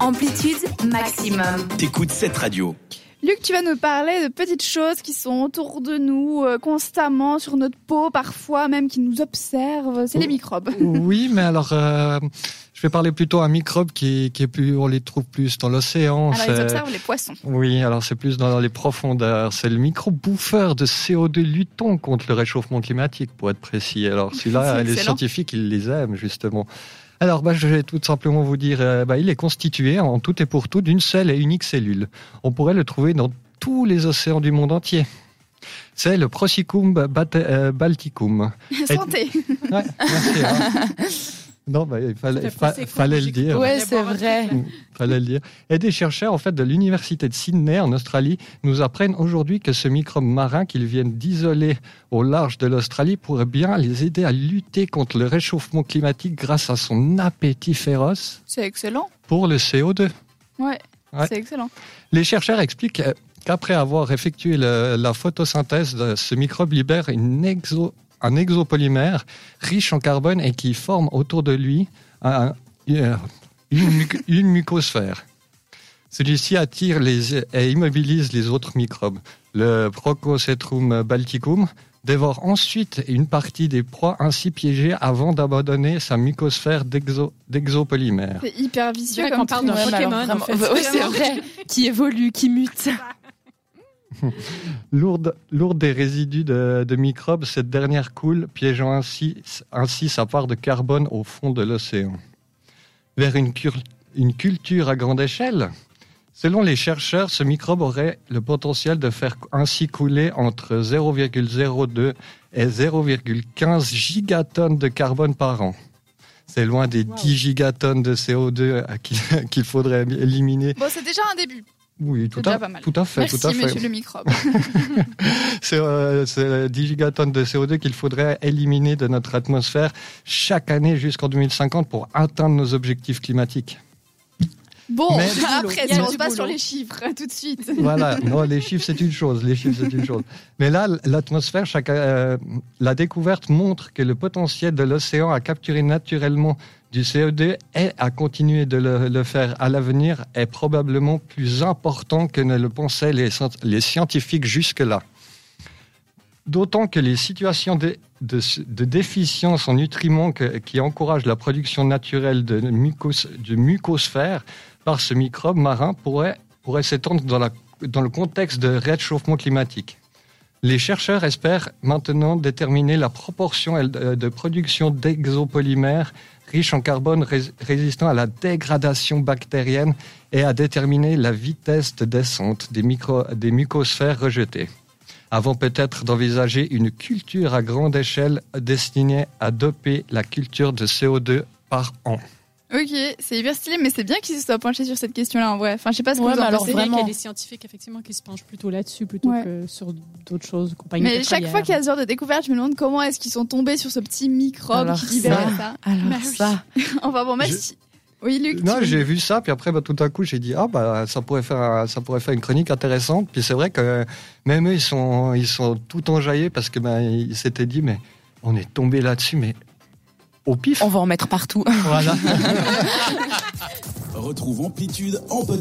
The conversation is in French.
Amplitude maximum. T'écoutes cette radio. Luc, tu vas nous parler de petites choses qui sont autour de nous euh, constamment, sur notre peau, parfois même qui nous observent. C'est les microbes. Oui, mais alors, euh, vais parler plutôt un microbe qui, qui est plus, on les trouve plus dans l'océan. Alors, ils c'est- observent les poissons. Oui, alors c'est plus dans les profondeurs. C'est le microbe bouffeur de CO2 luttons contre le réchauffement climatique, pour être précis. Alors celui-là, les scientifiques, ils les aiment justement. Alors, bah, je vais tout simplement vous dire, euh, bah, il est constitué en tout et pour tout d'une seule et unique cellule. On pourrait le trouver dans tous les océans du monde entier. C'est le Prosicum bate- euh, balticum. Santé. Ouais, merci. hein. Non, bah, il fallait, fa- le dire. Ouais, c'est vrai. Fallait le dire. Et des chercheurs en fait de l'université de Sydney en Australie nous apprennent aujourd'hui que ce microbe marin qu'ils viennent d'isoler au large de l'Australie pourrait bien les aider à lutter contre le réchauffement climatique grâce à son appétit féroce C'est excellent. pour le CO2. Ouais. Ouais. C'est excellent. Les chercheurs expliquent qu'après avoir effectué le- la photosynthèse, ce microbe libère une exo- un exopolymère riche en carbone et qui forme autour de lui un- une, une mucosphère. Celui-ci attire les, et immobilise les autres microbes. Le Prococetrum balticum dévore ensuite une partie des proies ainsi piégées avant d'abandonner sa mucosphère d'exo- d'exopolymère. C'est hyper vicieux comme qu'on parle d'un Pokémon, en vraiment- fait. ouais, c'est vrai. Qui évolue, qui mute. Lourde, lourde des résidus de, de microbes, cette dernière coule, piégeant ainsi, ainsi sa part de carbone au fond de l'océan. Vers une, une culture à grande échelle Selon les chercheurs, ce microbe aurait le potentiel de faire ainsi couler entre 0,02 et 0,15 gigatonnes de carbone par an. C'est loin des 10 gigatonnes de CO2 qu'il qu'il faudrait éliminer. Bon, c'est déjà un début. Oui, tout à, pas mal. tout à fait. Merci, tout à fait. monsieur le microbe. C'est euh, c'est 10 gigatonnes de CO2 qu'il faudrait éliminer de notre atmosphère chaque année jusqu'en 2050 pour atteindre nos objectifs climatiques. Bon, Mais- après, si on se base sur les chiffres, tout de suite. Voilà, non, les chiffres c'est une chose, les chiffres c'est une chose. Mais là, l'atmosphère, chaque, euh, la découverte montre que le potentiel de l'océan à capturer naturellement du CO2 et à continuer de le, faire à l'avenir est probablement plus important que ne le pensaient les, scient- les scientifiques jusque-là. D'autant que les situations de, déficience en nutriments qui encouragent la production naturelle de, mucos, de mucosphère par ce microbe marin pourraient, s'étendre dans le contexte de réchauffement climatique. Les chercheurs espèrent maintenant déterminer la proportion euh, de production d'exopolymères riches en carbone rés- résistant à la dégradation bactérienne et à déterminer la vitesse de descente des mucosphères rejetées avant peut-être d'envisager une culture à grande échelle destinée à doper la culture de CO2 par an. Ok, c'est hyper stylé, mais c'est bien qu'ils se soient penchés sur cette question-là en vrai. Enfin, je sais pas ce que Ouais, vous en alors pensez. C'est bien qu'il y vraiment. a des scientifiques effectivement qui se penchent plutôt là-dessus plutôt Ouais. que sur d'autres choses. compagnie Mais chaque fois qu'il y a ce genre de découverte, je me demande comment est-ce qu'ils sont tombés sur ce petit microbe Alors qui libérait ça. ça. Alors Bah oui. ça. Enfin bon, merci. Oui, Luc. Non, j'ai vu ça, puis après, bah, tout à coup, j'ai dit, ah, bah, ça pourrait faire, un- ça pourrait faire une chronique intéressante. Puis c'est vrai que même eux, ils sont, ils sont tout enjaillés parce que, bah, ils s'étaient dit, mais on est tombé là-dessus, mais au pif. On va en mettre partout. Voilà. Retrouve Amplitude en podcast.